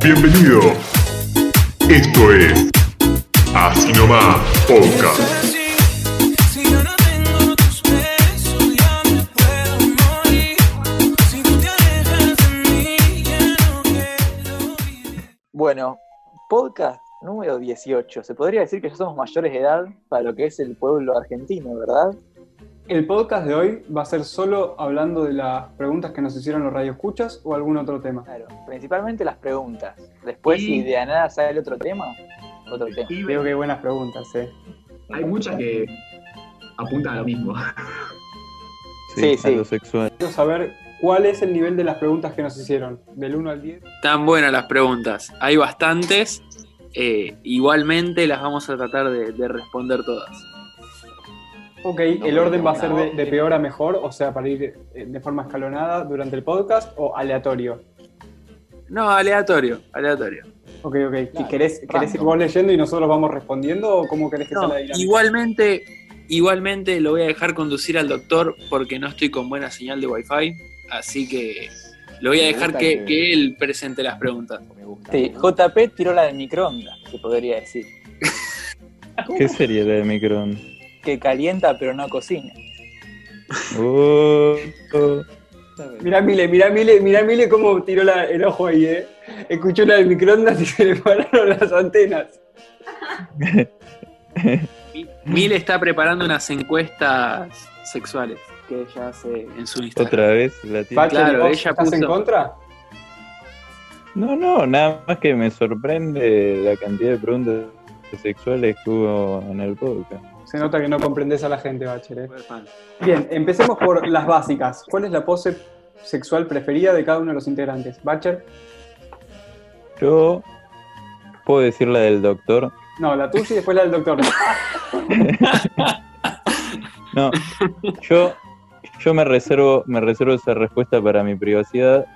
Bienvenido. Esto es Así Nomás Podcast. Bueno, podcast número 18. Se podría decir que ya somos mayores de edad para lo que es el pueblo argentino, ¿verdad? El podcast de hoy va a ser solo hablando de las preguntas que nos hicieron los radioescuchas o algún otro tema. Claro, principalmente las preguntas. Después, Y- si de la nada sale otro tema, otro tema. Y Veo que hay buenas preguntas, eh. hay muchas que apuntan a lo mismo. Sí, a sí. lo sexual. Quiero saber cuál es el nivel de las preguntas que nos hicieron, del 1 al 10. Están buenas las preguntas. Hay bastantes. eh, igualmente las vamos a tratar de, de responder todas. Ok, el orden va a ser de, de peor a mejor, o sea, para ir eh, de forma escalonada durante el podcast o aleatorio. No, aleatorio, aleatorio. Ok, ok. ¿Y Claro, ¿Querés, ¿Querés ir vos leyendo y nosotros vamos respondiendo o cómo querés que sea la dinámica? igualmente, igualmente lo voy a dejar conducir al doctor porque no estoy con buena señal de wifi. Así que lo voy a Me dejar gusta que, que- que él presente las preguntas. Sí, JP tiró la del microondas, se podría decir. ¿Qué sería la de microondas? Que calienta pero no cocina. Oh, oh. Mirá Mile, mirá Mile, mirá Mile cómo tiró la- el ojo ahí, eh. Escuchó la del microondas y se le pararon las antenas. Mi- Mil está preparando unas encuestas sexuales que ella hace en su Instagram. Otra vez la. Pache, Claro, ¿vos ella ¿estás en puso- contra? No, no, nada más que me sorprende la cantidad de preguntas sexuales que hubo en el podcast. Se nota que no comprendes a la gente, eh. Fan. Bien, empecemos por las básicas. ¿Cuál es la pose sexual preferida de cada uno de los integrantes? ¿Bacher? Yo puedo decir la del doctor. No, la tuya y después la del doctor. No, yo, yo me reservo, me reservo esa respuesta para mi privacidad.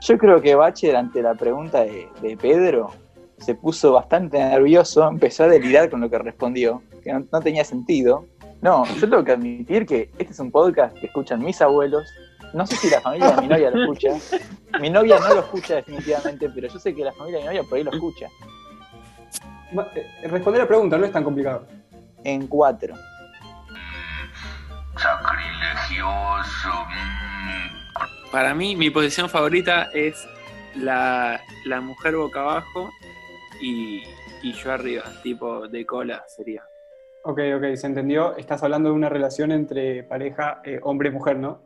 Yo creo que Bacher, ante la pregunta de, de Pedro, se puso bastante nervioso, empezó a delirar con lo que respondió, que no, no tenía sentido. No, yo tengo que admitir que este es un podcast que escuchan mis abuelos. No sé si la familia de mi novia lo escucha. Mi novia no lo escucha definitivamente, pero yo sé que la familia de mi novia por ahí lo escucha. Eh, Responder la pregunta no es tan complicado. En cuatro. Para mí, mi posición favorita es la, la mujer boca abajo y, y yo arriba, tipo de cola sería. Ok, ok, se entendió. Estás hablando de una relación entre pareja eh, hombre-mujer, ¿no?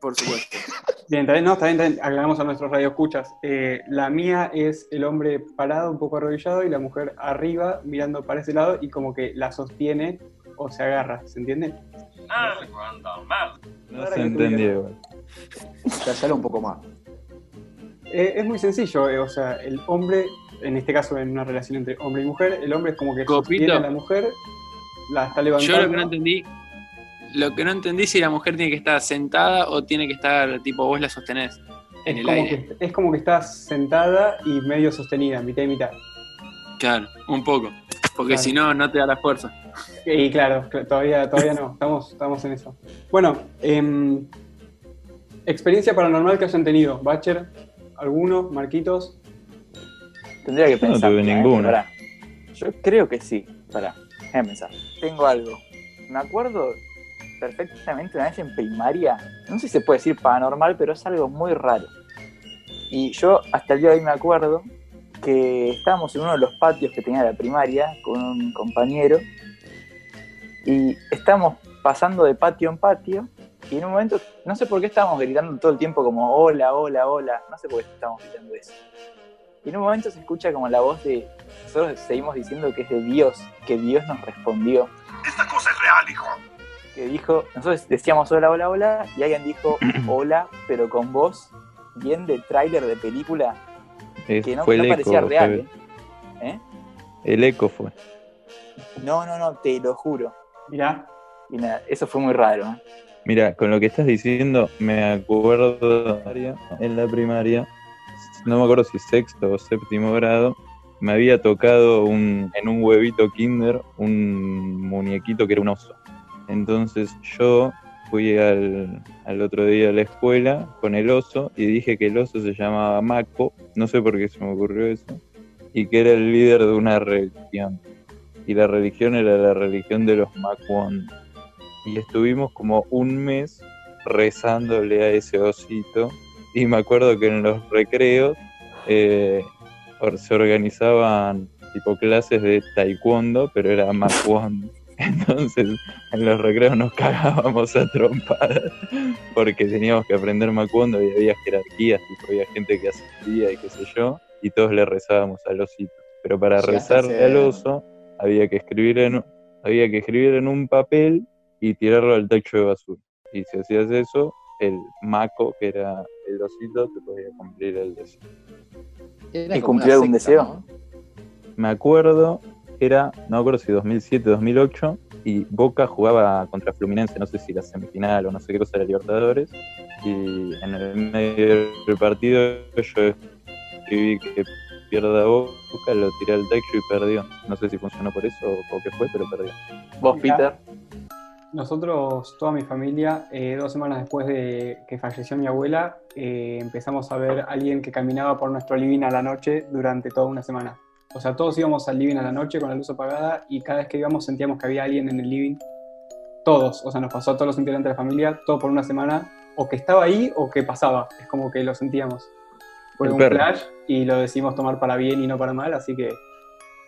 Por supuesto. Bien, está bien, no, está bien, está bien. Aclaramos a nuestros radioescuchas. Eh, la mía es el hombre parado, un poco arrodillado, y la mujer arriba, mirando para ese lado, y como que la sostiene o se agarra, ¿se entiende? No se entendió. igual. Cállalo un poco más. Eh, es muy sencillo, eh, o sea, el hombre, en este caso en una relación entre hombre y mujer, el hombre es como que Copito. a la mujer, la está levantando. Yo lo que no entendí, lo que no entendí si la mujer tiene que estar sentada o tiene que estar, tipo, vos la sostenés en es, el aire. que, es como que estás sentada y medio sostenida, mitad y mitad. Claro, un poco. Porque Claro. si no, no te da la fuerza. Y claro, cl- todavía, todavía no, estamos, estamos en eso. Bueno, em, experiencia paranormal que hayan tenido. Bacher, ¿alguno? ¿Marquitos? Tendría que Yo no pensar. tuve ninguno. Yo creo que sí. Pará, déjame pensar. Tengo algo. Me acuerdo perfectamente una vez en primaria, no sé si se puede decir paranormal, pero es algo muy raro. Y yo hasta el día de hoy me acuerdo que estábamos en uno de los patios que tenía la primaria con un compañero y estábamos pasando de patio en patio y en un momento, no sé por qué estábamos gritando todo el tiempo como hola, hola, hola, no sé por qué estábamos gritando eso. Y en un momento se escucha como la voz de, nosotros seguimos diciendo que es de Dios, que Dios nos respondió. Esta cosa es real, hijo. Que dijo, nosotros decíamos hola, hola, hola, y alguien dijo hola, pero con voz bien de tráiler de película, Es- que no, fue no el parecía eco. real. fue- ¿eh? ¿Eh? El eco fue. No, no, no, te lo juro. Mirá, Y nada, eso fue muy raro. ¿eh? Mira, con lo que estás diciendo, me acuerdo en la primaria, no me acuerdo si sexto o séptimo grado, me había tocado un, en un huevito kinder un muñequito que era un oso. Entonces yo fui al, al otro día a la escuela con el oso y dije que el oso se llamaba Mako, no sé por qué se me ocurrió eso, y que era el líder de una religión. Y la religión era la religión de los Makwon. Y estuvimos como un mes rezándole a ese osito. Y me acuerdo que en los recreos eh, se organizaban tipo clases de taekwondo, pero era Makwon. Entonces en los recreos nos cagábamos a trompadas porque teníamos que aprender Macondo y había jerarquías, tipo, había gente que asistía y qué sé yo, y todos le rezábamos al osito. Pero para rezarle ser- al oso había que escribir en había que escribir en un papel y tirarlo al tacho de basura. Y si hacías eso, el maco, que era el osito, te podía cumplir el deseo. Era ¿Y algún secta, deseo? ¿no? Me acuerdo, era, no me acuerdo si 2007, 2008, y Boca jugaba contra Fluminense, no sé si la semifinal o no sé qué cosa de la Libertadores, y en el medio del partido yo escribí que pierda Boca, lo tiré al techo y perdió. No sé si funcionó por eso o qué fue, pero perdió. Vos, Mira. Peter. Nosotros, toda mi familia, eh, dos semanas después de que falleció mi abuela, eh, empezamos a ver a alguien que caminaba por nuestro living a la noche durante toda una semana. O sea, todos íbamos al living a la noche con la luz apagada y cada vez que íbamos sentíamos que había alguien en el living. Todos, o sea, nos pasó a todos los integrantes de la familia, todo por una semana, o que estaba ahí o que pasaba. Es como que lo sentíamos. Fue un perro. flash y lo decidimos tomar para bien y no para mal, así que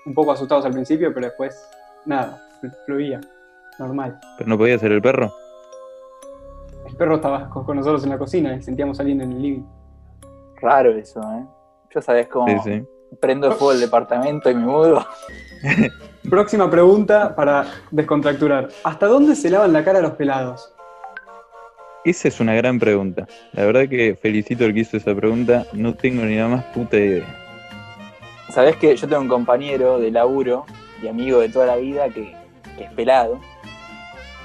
un poco asustados al principio, pero después, nada, fl- fluía, normal. ¿Pero no podía ser el perro? El perro estaba con nosotros en la cocina y sentíamos a alguien en el living. Raro eso, ¿eh? Yo sabés cómo Sí, sí. prendo fuego el departamento y me mudo. Próxima pregunta para descontracturar. ¿Hasta dónde se lavan la cara los pelados? Esa es una gran pregunta. La verdad que felicito al que hizo esa pregunta. No tengo ni la más puta idea. Sabés que yo tengo un compañero de laburo y amigo de toda la vida que, que es pelado.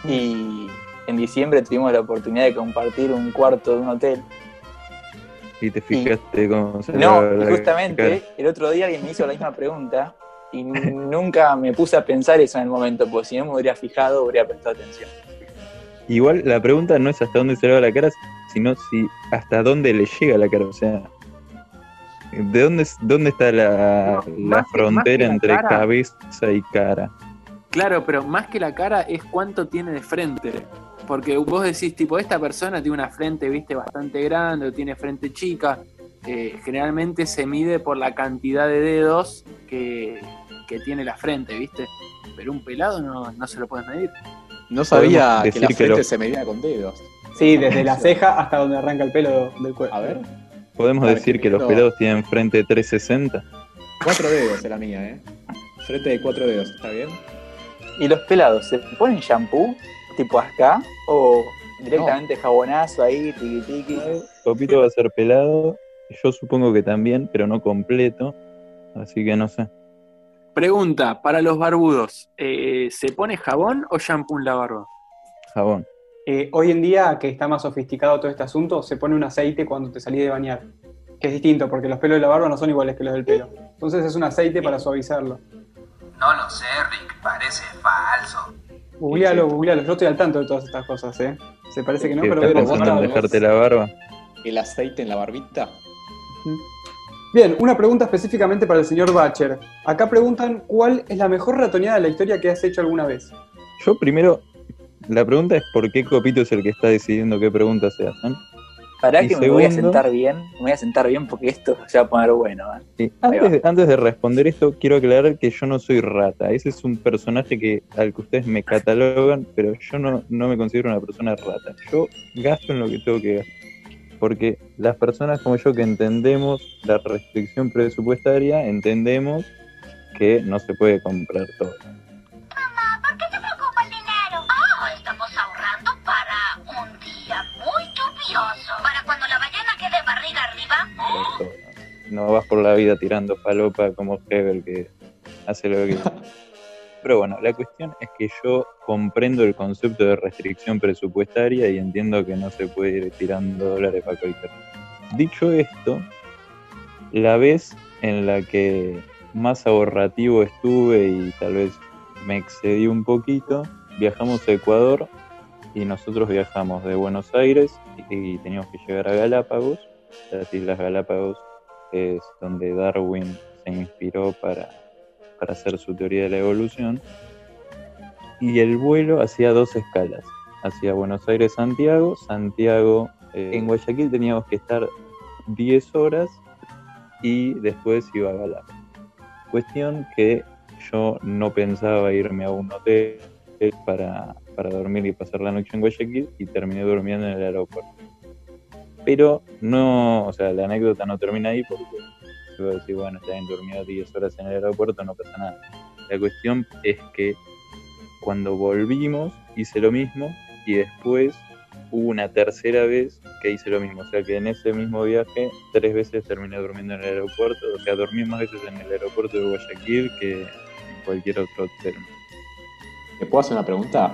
Y en diciembre tuvimos la oportunidad de compartir un cuarto de un hotel. Y te fijaste cómo se No, y justamente cara. el otro día alguien me hizo la misma pregunta y nunca me puse a pensar eso en el momento, porque si no me hubiera fijado, hubiera prestado atención. Igual la pregunta no es hasta dónde se lava la cara, sino si hasta dónde le llega la cara. O sea, ¿de dónde, dónde está la, No, la frontera más que la entre cara. cabeza y cara? Claro, pero más que la cara es cuánto tiene de frente. Porque vos decís, tipo, esta persona tiene una frente, viste, bastante grande, o tiene frente chica. Eh, generalmente se mide por la cantidad de dedos que, que tiene la frente, viste. Pero un pelado no, no se lo puedes medir. No sabía que la que frente lo- se medía con dedos. Sí, desde la ceja hasta donde arranca el pelo del cuerpo. A ver, ¿Podemos decir que que los pelados tienen frente 360? cuatro dedos es la mía, ¿eh? Frente de cuatro dedos, ¿está bien? ¿Y los pelados se ponen shampoo tipo acá o directamente jabonazo ahí, tiqui tiqui? Copito va a ser pelado, yo supongo que también, pero no completo, así que no sé. Pregunta, para los barbudos, eh, ¿se pone jabón o shampoo en la barba? Jabón. Eh, hoy en día, que está más sofisticado todo este asunto, se pone un aceite cuando te salís de bañar. Que es distinto, porque los pelos de la barba no son iguales que los del pelo. Entonces es un aceite para suavizarlo. No lo sé, Rick, parece falso. Googlealo, googlealo. Yo estoy al tanto de todas estas cosas, ¿eh? Se parece que no, ¿Qué, pero ¿Estás veo vos pensando en no, demostrado. vos- dejarte la barba? El aceite en la barbita. Bien, una pregunta específicamente para el señor Bacher. Acá preguntan cuál es la mejor ratoneada de la historia que has hecho alguna vez. Yo primero, la pregunta es por qué Copito es el que está decidiendo qué preguntas se hacen. Pará Y que me voy a sentar bien, me voy a sentar bien porque esto se va a poner bueno. ¿eh? Antes, de- antes de responder esto, quiero aclarar que yo no soy rata. Ese es un personaje que, al que ustedes me catalogan, pero yo no, no me considero una persona rata. Yo gasto en lo que tengo que gastar. Porque las personas como yo que entendemos la restricción presupuestaria, entendemos que no se puede comprar todo. No vas por la vida tirando falopa como Hebel que hace lo que Pero bueno, la cuestión es que yo comprendo el concepto de restricción presupuestaria y entiendo que no se puede ir tirando dólares para cualquier. Dicho esto, la vez en la que más ahorrativo estuve y tal vez me excedí un poquito, viajamos a Ecuador y nosotros viajamos de Buenos Aires y, y teníamos que llegar a Galápagos. Las Islas Galápagos es donde Darwin se inspiró para, para hacer su teoría de la evolución. Y el vuelo hacía dos escalas. Hacía Buenos Aires-Santiago, Santiago, eh, en Guayaquil teníamos que estar 10 horas y después iba a Galápagos. Cuestión que yo no pensaba irme a un hotel para, para dormir y pasar la noche en Guayaquil y terminé durmiendo en el aeropuerto. Pero no, o sea, la anécdota no termina ahí porque yo voy a decir, bueno, está bien, dormido 10 horas en el aeropuerto, no pasa nada. La cuestión es que cuando volvimos hice lo mismo y después hubo una tercera vez que hice lo mismo. O sea que en ese mismo viaje tres veces terminé durmiendo en el aeropuerto. O sea, dormí más veces en el aeropuerto de Guayaquil que en cualquier otro hotel. ¿Te puedo hacer una pregunta?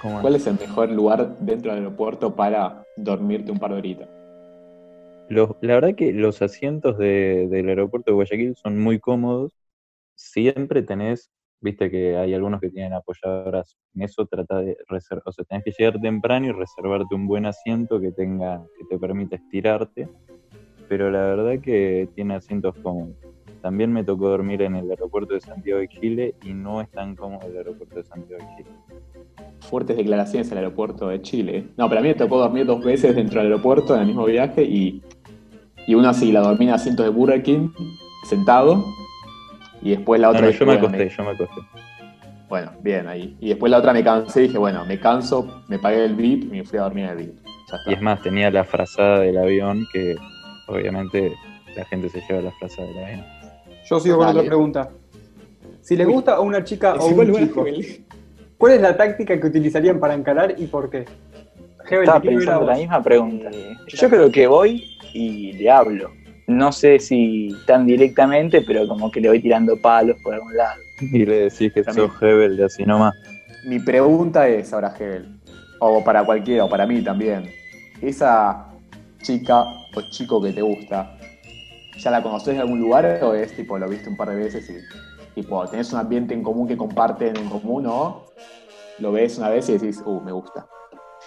¿Cómo ¿Cuál es el mejor lugar dentro del aeropuerto para dormirte un par de horitas? Los- la verdad que los asientos de- del aeropuerto de Guayaquil son muy cómodos. Siempre tenés, viste que hay algunos que tienen apoyadoras. En eso trata de reservar, o sea, tenés que llegar temprano y reservarte un buen asiento que tenga, que te permita estirarte. Pero la verdad que tiene asientos cómodos. También me tocó dormir en el aeropuerto de Santiago de Chile y no es tan cómodo el aeropuerto de Santiago de Chile. Fuertes declaraciones al aeropuerto de Chile. No, pero a mí me tocó dormir dos veces dentro del aeropuerto en el mismo viaje y, y una sí, la dormí en asientos de Burger King, sentado, y después la No, otra no, dije, yo me acosté, yo me acosté. Bueno, bien ahí. Y después la otra me cansé y dije, bueno, me canso, me pagué el VIP y me fui a dormir en el VIP. Y es más, tenía la frazada del avión que obviamente la gente se lleva la frazada del avión. Yo sigo con otra pregunta. Si les gusta a una chica Es o un chico. ¿cuál es la táctica que utilizarían para encarar y por qué? Hebel, Estaba pensando la misma pregunta. Yo creo que voy y le hablo. No sé si tan directamente, pero como que le voy tirando palos por algún lado. Y le decís que También. sos Hebel de así nomás. Mi pregunta es ahora, Hebel, o para cualquiera, o para mí también. Esa chica o chico que te gusta, ¿ya la conoces de algún lugar o es tipo, lo viste un par de veces y tipo, tenés un ambiente en común que comparten en común o lo ves una vez y decís, uh, me gusta?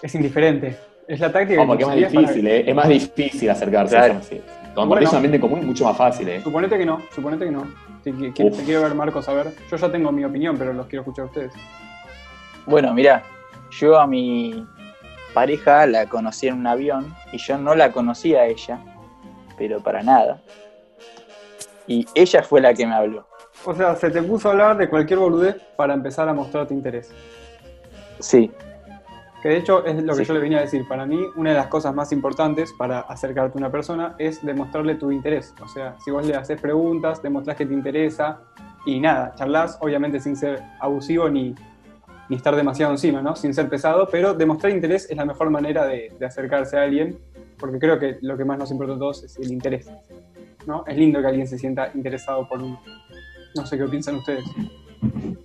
Es indiferente. Es la táctica Como que que es más para- difícil, ¿eh? Es más difícil acercarse Claro. a eso. sí. Compartís Bueno. un ambiente en común es mucho más fácil, ¿eh? Suponete que no, suponete que no. Te quiero ver, Marcos, a ver. Yo ya tengo mi opinión, pero los quiero escuchar a ustedes. Bueno, mira, yo a mi pareja la conocí en un avión y yo no la conocía a ella, pero para nada. Y ella fue la que me habló. O sea, se te puso a hablar de cualquier boludez para empezar a mostrarte interés. Sí, Que de hecho es lo que Sí. yo le venía a decir. Para mí, una de las cosas más importantes para acercarte a una persona es demostrarle tu interés. O sea, si vos le haces preguntas, demostrás que te interesa y nada, charlas, obviamente sin ser abusivo ni, ni estar demasiado encima, ¿no? Sin ser pesado, pero demostrar interés es la mejor manera de, de acercarse a alguien, porque creo que lo que más nos importa a todos es el interés, ¿no? Es lindo que alguien se sienta interesado por uno. No sé qué piensan ustedes.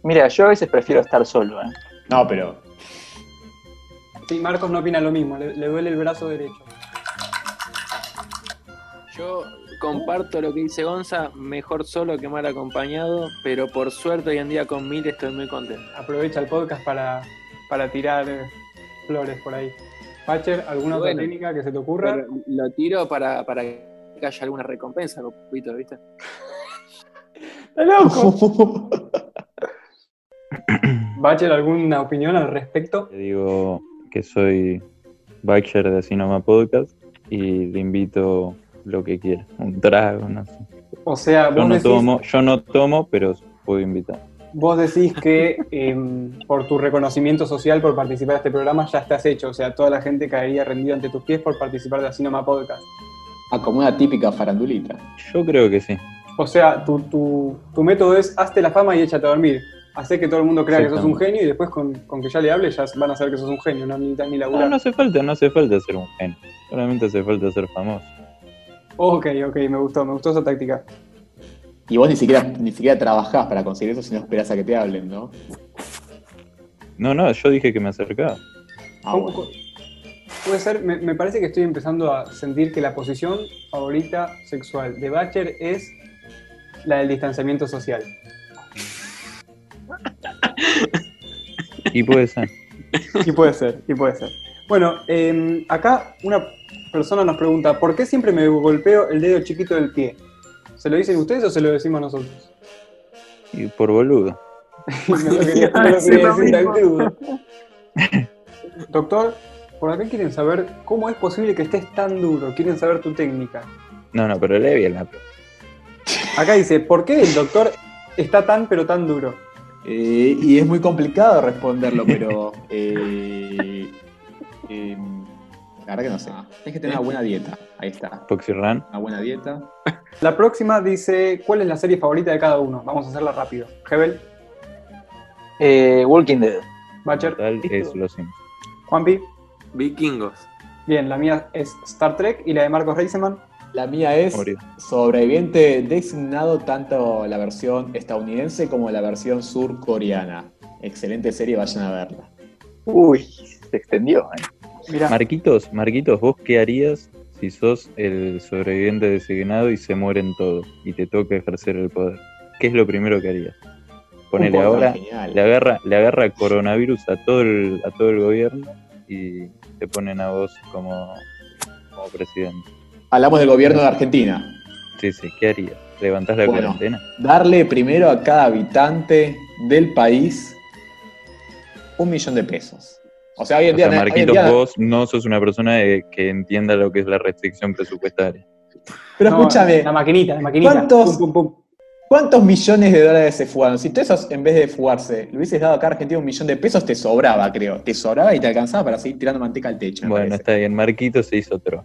mira, yo a veces prefiero estar solo, ¿eh? No, pero Sí, Marcos no opina lo mismo, le, le duele el brazo derecho. Yo comparto lo que dice Gonza, mejor solo que mal acompañado, pero por suerte hoy en día con Mil estoy muy contento. aprovecha el podcast para, para tirar eh, flores por ahí. Pacher, ¿alguna otra técnica que se te ocurra? Lo tiro para, para que haya alguna recompensa, copito, ¿viste? ¡Está loco! Bacher, ¿alguna opinión al respecto? Le digo que soy Baxter de Cinema Podcast y le invito lo que quiera, un trago, no sé. O sea, Yo no decís, tomo, yo no tomo, pero puedo invitar. Vos decís que em, por tu reconocimiento social por participar de este programa ya estás hecho. O sea, toda la gente caería rendida ante tus pies por participar de Asinoma Podcast. ah, como una típica farandulita. Yo creo que sí. O sea, tu, tu, tu método es hazte la fama y échate a dormir. Hacer que todo el mundo crea que sos un genio y después con, con que ya le hables ya van a saber que sos un genio, no necesitas ni No, laburar. no hace falta, no hace falta ser un genio. Solamente hace falta ser famoso. Ok, ok, me gustó, me gustó esa táctica. Y vos ni siquiera, ni siquiera trabajás para conseguir eso, sino esperás a que te hablen, ¿no? No, no, yo dije que me acercaba. Ah, ¿Cómo- bueno. cómo- Puede ser, me, me parece que estoy empezando a sentir que la posición favorita sexual de Bacher es la del distanciamiento social. Y puede ser. Y puede ser, y puede ser. Bueno, eh, acá una persona nos pregunta, ¿por qué siempre me golpeo el dedo chiquito del pie? ¿Se lo dicen ustedes o se lo decimos nosotros? Y por boludo. No lo quería, no lo Sí, quería lo decir tan mismo. crudo. Doctor, por acá quieren saber cómo es posible que estés tan duro. Quieren saber tu técnica. No, no, pero lee bien la pregunta. Acá dice, ¿por qué el doctor está tan pero tan duro? Eh, y es muy complicado responderlo, pero. eh, eh, la verdad que no sé. Tienes que tener una buena dieta. Ahí está. Foxy Run. Una buena dieta. La próxima dice, ¿cuál es la serie favorita de cada uno? Vamos a hacerla rápido. Hebel, Eh, Walking Dead. Bacher, Tal es los Sims. Juanpi. Vikingos. Bien, la mía es Star Trek y la de Marcos Reiseman. La mía es Morir. sobreviviente designado tanto la versión estadounidense como la versión surcoreana. Excelente serie, vayan a verla. Uy, se extendió. ¿eh? Mirá, Marquitos, Marquitos, ¿vos qué harías si sos el sobreviviente designado y se mueren todos y te toca ejercer el poder? ¿Qué es lo primero que harías? Ponele ahora, genial. le agarra, le agarra coronavirus a todo el, a todo el gobierno y te ponen a vos como, como presidente. Hablamos del gobierno de Argentina. Sí, sí, ¿qué harías? ¿Levantás la Bueno. cuarentena? Darle primero a cada habitante del país un millón de pesos. O sea, hoy en O día. sea, en Marquitos, día- vos no sos una persona que entienda lo que es la restricción presupuestaria. Pero no, escúchame, La maquinita, la maquinita. ¿Cuántos- Pum, pum, pum. ¿cuántos millones de dólares se fugaron? Si tú esos, en vez de fugarse, le hubieses dado acá a Argentina un millón de pesos, te sobraba, creo. Te sobraba y te alcanzaba para seguir tirando manteca al techo. Bueno, parece. está bien, Marquitos se hizo otro.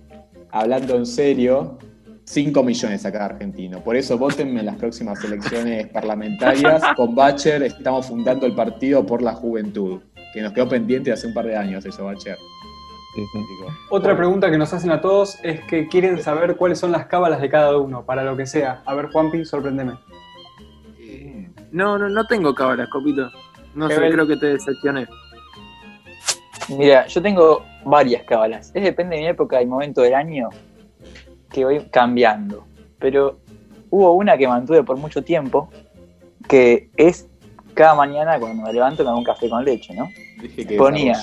Hablando en serio, 5 millones acá argentino. Por eso votenme en las próximas elecciones parlamentarias. Con Bacher estamos fundando el Partido por la Juventud, que nos quedó pendiente hace un par de años eso, Bacher. Sí, sí. Otra pregunta que nos hacen a todos es que quieren saber cuáles son las cábalas de cada uno, para lo que sea. A ver, Juanpi, sorprendeme. No, no, no tengo cábalas, copito. No sé, creo que te decepcioné. Mira, yo tengo varias cábalas. Es depende de mi época y momento del año que voy cambiando. Pero hubo una que mantuve por mucho tiempo, que es cada mañana cuando me levanto con un café con leche, ¿no? Dije que Ponía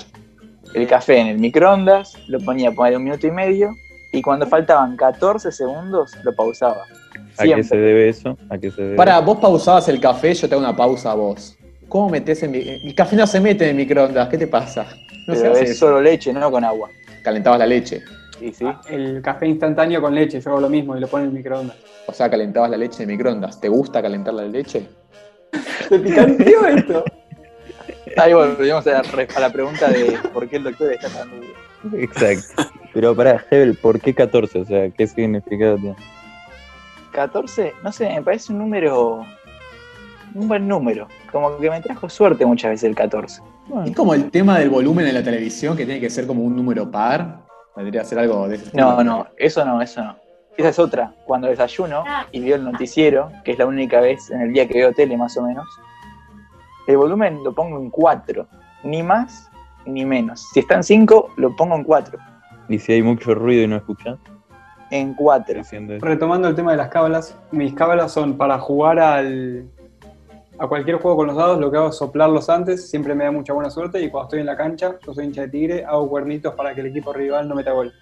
el café en el microondas, lo ponía a poner un minuto y medio, y cuando faltaban 14 segundos lo pausaba. ¿A qué se debe eso? ¿A qué se debe? Para, vos pausabas el café, yo te hago una pausa a vos. ¿Cómo metés en mi... El café no se mete en el microondas, ¿qué te pasa? No se hace es solo leche, no con agua. Calentabas la leche. Sí, sí. Ah, El café instantáneo con leche, yo hago lo mismo y lo pongo en el microondas. O sea, calentabas la leche en el microondas. ¿Te gusta calentar la leche? ¿Te picanteó esto? Ahí volvemos a a la pregunta de por qué el doctor está tan duro. Exacto. Pero para Hebel, ¿por qué 14? O sea, ¿qué significado tiene? 14, no sé, me parece un número. Un buen número. Como que me trajo suerte muchas veces el 14. Es como el tema del volumen en la televisión, que tiene que ser como un número par. Que ser algo de ese No, no, eso no, eso no. Esa es otra. Cuando desayuno y veo el noticiero, que es la única vez en el día que veo tele más o menos, el volumen lo pongo en 4. Ni más ni menos. Si está en 5, lo pongo en 4. Y si hay mucho ruido y no escuchas, En 4. diciendo eso. Retomando el tema de las cábalas, mis cábalas son para jugar al, a cualquier juego con los dados, lo que hago es soplarlos antes, siempre me da mucha buena suerte y cuando estoy en la cancha, yo soy hincha de tigre, hago cuernitos para que el equipo rival no meta gol.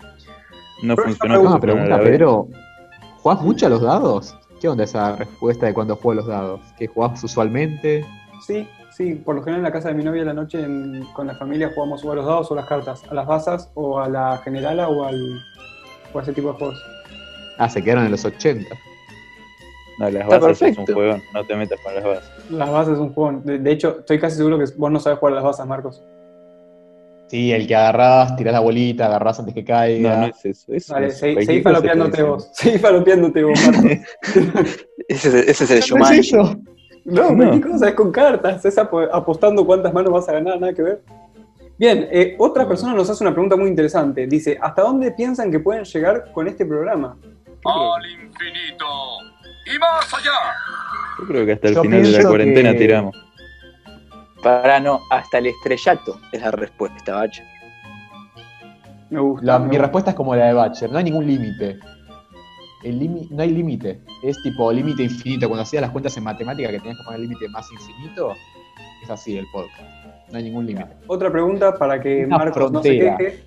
No Pero funcionó. esa como Ah, se pone a pregunta. Pedro. ¿Jugás mucho a los dados? ¿Qué onda esa respuesta de cuando juego a los dados? ¿Que jugás usualmente? Sí, sí, por lo general en la casa de mi novia a la noche en- con la familia jugamos o a los dados o a las cartas, a las basas o a la generala o, al, o a ese tipo de juegos. Ah, se quedaron en los 80. No, las Está bases es un juego, no te metas con las bases. Las bases es un juego, de, de hecho estoy casi seguro que vos no sabes jugar a las basas, Marcos. Sí, el que agarrás, tirás la bolita, agarrás antes que caiga. No, no es eso. eso Dale, es seguí, seguí falopeándote vos, seguí falopeándote vos, Marcos. Ese, es- ese es el ¿No es? No, No. ¿qué cosa? Es con cartas, es apo- apostando cuántas manos vas a ganar, nada que ver. Bien, eh, otra persona nos hace una pregunta muy interesante. Dice, ¿hasta dónde piensan que pueden llegar con este programa? Al infinito y más allá. Yo creo que hasta el Yo final de la cuarentena que- tiramos. Para no, hasta el estrellato es la respuesta, bache. Me gusta. La- me mi gusta. respuesta es como la de Batcher, no hay ningún límite. No hay límite, es tipo límite infinito. Cuando hacías las cuentas en matemática que tenías que poner límite más infinito, es así el podcast. No hay ningún límite. Otra pregunta para que Una Marcos no se queje.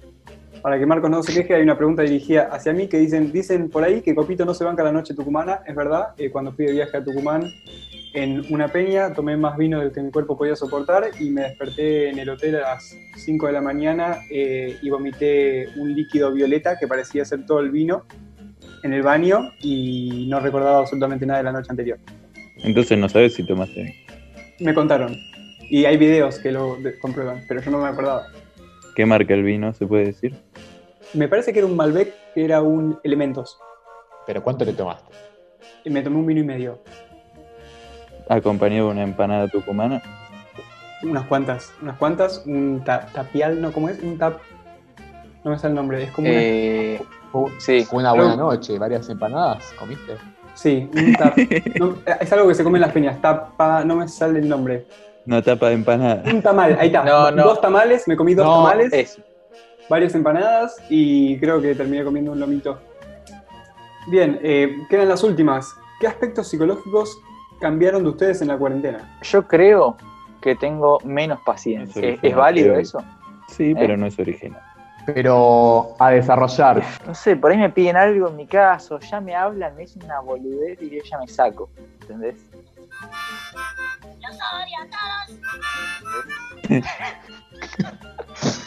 Para que Marcos no se queje, hay una pregunta dirigida hacia mí que dicen, dicen por ahí que Copito no se banca la noche tucumana, es verdad, Eh, cuando fui de viaje a Tucumán en una peña tomé más vino del que mi cuerpo podía soportar y me desperté en el hotel a las 5 de la mañana eh, y vomité un líquido violeta que parecía ser todo el vino en el baño y no recordaba absolutamente nada de la noche anterior. Entonces no sabes si tomaste vino. Me contaron y hay videos que lo comprueban, pero yo no me acordaba. ¿Qué marca el vino, se puede decir? Me parece que era un Malbec que era un Elementos. ¿Pero cuánto le tomaste? Y me tomé un vino y medio. Acompañado de una empanada tucumana. Unas cuantas, unas cuantas. Un ta- tapial, ¿no? ¿Cómo es? Un tap. No me sale el nombre, es como una- Eh, Fue sí, fue una buena Pero- noche, varias empanadas, ¿comiste? Sí, un tap. No, es algo que se come en las peñas. Tapa, no me sale el nombre. Una tapa de empanada. Un tamal, ahí está. No, no. Dos tamales, me comí dos No, tamales, eso. varias empanadas y creo que terminé comiendo un lomito. Bien, eh, quedan las últimas. ¿Qué aspectos psicológicos cambiaron de ustedes en la cuarentena? Yo creo que tengo menos paciencia. ¿Es, válido eso? Sí, pero no es original. Pero a desarrollar. No sé, por ahí me piden algo en mi caso, ya me hablan, me dicen una boludez y yo ya me saco. ¿Entendés? Los odio a todos.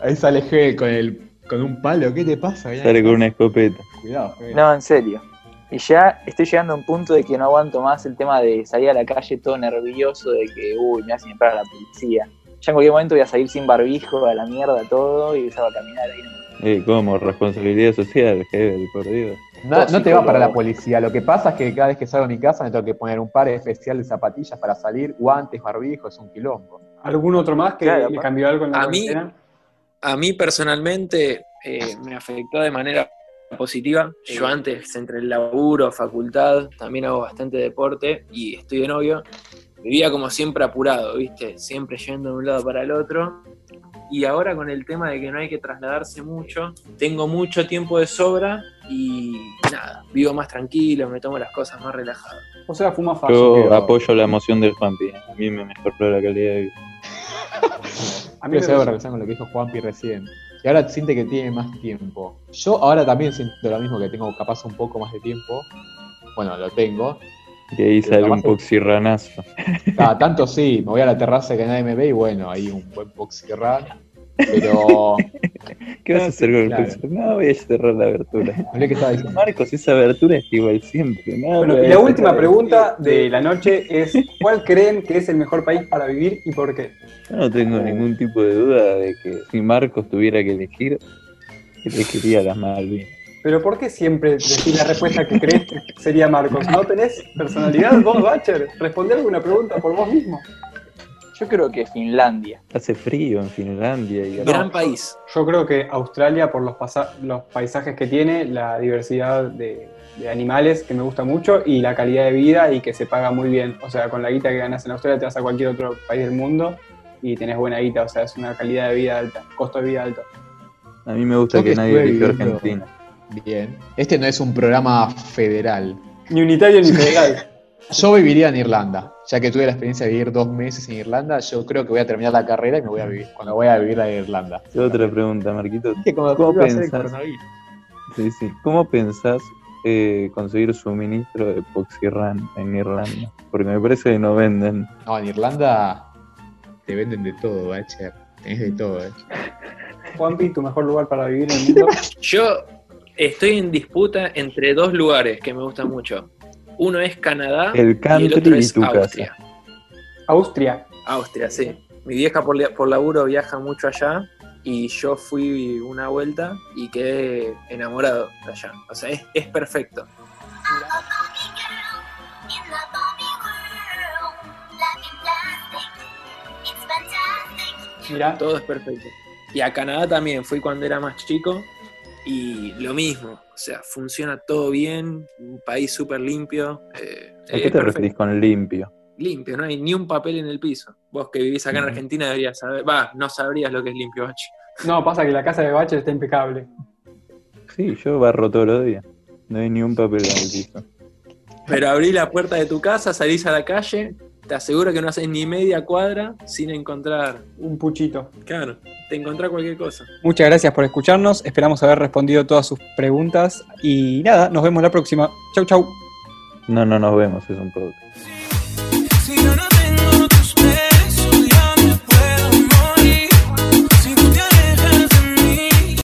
Ahí sale G con, el, con un palo. ¿Qué te pasa? Sale con una escopeta. Cuidado. No, en serio. Y ya estoy llegando a un punto de que no aguanto más el tema de salir a la calle todo nervioso, de que, uy, me hacen entrar a la policía. Ya en cualquier momento voy a salir sin barbijo, a la mierda todo, y empezar a caminar ahí. Eh, como responsabilidad social, Hebel, por Dios. No, no te va para la policía. Lo que pasa es que cada vez que salgo de mi casa me tengo que poner un par especial de zapatillas para salir, guantes, barbijo, es un quilombo. ¿Algún otro más que Claro, le cambió algo en la A mí-? A mí personalmente eh, me afectó de manera positiva. Yo antes, entre el laburo, facultad, también hago bastante deporte y estoy de novio. Vivía como siempre apurado, ¿viste? Siempre yendo de un lado para el otro. Y ahora con el tema de que no hay que trasladarse mucho, tengo mucho tiempo de sobra y nada, vivo más tranquilo, me tomo las cosas más relajadas. O sea, fuma fácil. Yo pero- apoyo la moción del Juanpi. A mí me mejoró la calidad de vida. A mí me saber pasó. relación con lo que dijo Juanpi recién. Y ahora siente que tiene más tiempo. Yo ahora también siento lo mismo, que tengo capaz un poco más de tiempo. Bueno, lo tengo. Y ahí sale un poxirranazo. Tanto sí, me voy a la terraza que nadie me ve y bueno, ahí un buen boxy run. Pero. ¿Qué vas a hacer con el Claro. No, voy a cerrar la abertura. Diciendo. Marcos, esa abertura es igual siempre. No, Bueno, y la última pregunta de la noche es: ¿Cuál creen que es el mejor país para vivir y por qué? Yo no tengo ningún tipo de duda de que si Marcos tuviera que elegir, elegiría las Malvinas. Pero ¿por qué siempre decís la respuesta que crees que sería Marcos? ¿No tenés personalidad vos, Bacher? Responde alguna pregunta por vos mismo. Yo creo que Finlandia. Hace frío en Finlandia y Gran país. Yo creo que Australia, por los, los paisajes que tiene, la diversidad de, de animales que me gusta mucho y la calidad de vida y que se paga muy bien. O sea, con la guita que ganas en Australia te vas a cualquier otro país del mundo y tenés buena guita. O sea, es una calidad de vida alta, costo de vida alto. a mí me gusta que que nadie eligió Argentina. Bien. Este no es un programa federal. Ni unitario ni federal. Yo viviría en Irlanda. Ya que tuve la experiencia de vivir dos meses en Irlanda, yo creo que voy a terminar la carrera y me voy a vivir. Cuando voy a vivir a Irlanda. Otra pregunta, Marquito. Cómo- ¿Cómo pensás? Sí, sí. ¿Cómo pensás eh, conseguir suministro de Poxirran en Irlanda? Porque me parece que no venden. No, en Irlanda te venden de todo, Bacher. Tenés de todo, eh. Juanpi, tu mejor lugar para vivir en el mundo. Yo estoy en disputa entre dos lugares que me gustan mucho. Uno es Canadá El y el country otro y es tu Austria. Austria. Austria, sí. Mi vieja por, por laburo viaja mucho allá y yo fui una vuelta y quedé enamorado de allá. O sea, es, es perfecto. Mira, Todo es perfecto. Y a Canadá también fui cuando era más chico y lo mismo. O sea, funciona todo bien, un país súper limpio. eh, ¿A es qué te perfecto. referís con limpio? Limpio, no hay ni un papel en el piso. Vos que vivís acá en. Argentina deberías saber. Va, no sabrías lo que es limpio, Bachi. no, pasa que la casa de Bacher está impecable. Sí, yo barro todos los días. No hay ni un papel en el piso. Pero abrí la puerta de tu casa, salís a la calle te aseguro que no haces ni media cuadra sin encontrar. Un puchito. Claro, te encontrás cualquier cosa. Muchas gracias por escucharnos. Esperamos haber respondido todas sus preguntas. Y nada, nos vemos la próxima. Chau, chau. No, no nos vemos, es un no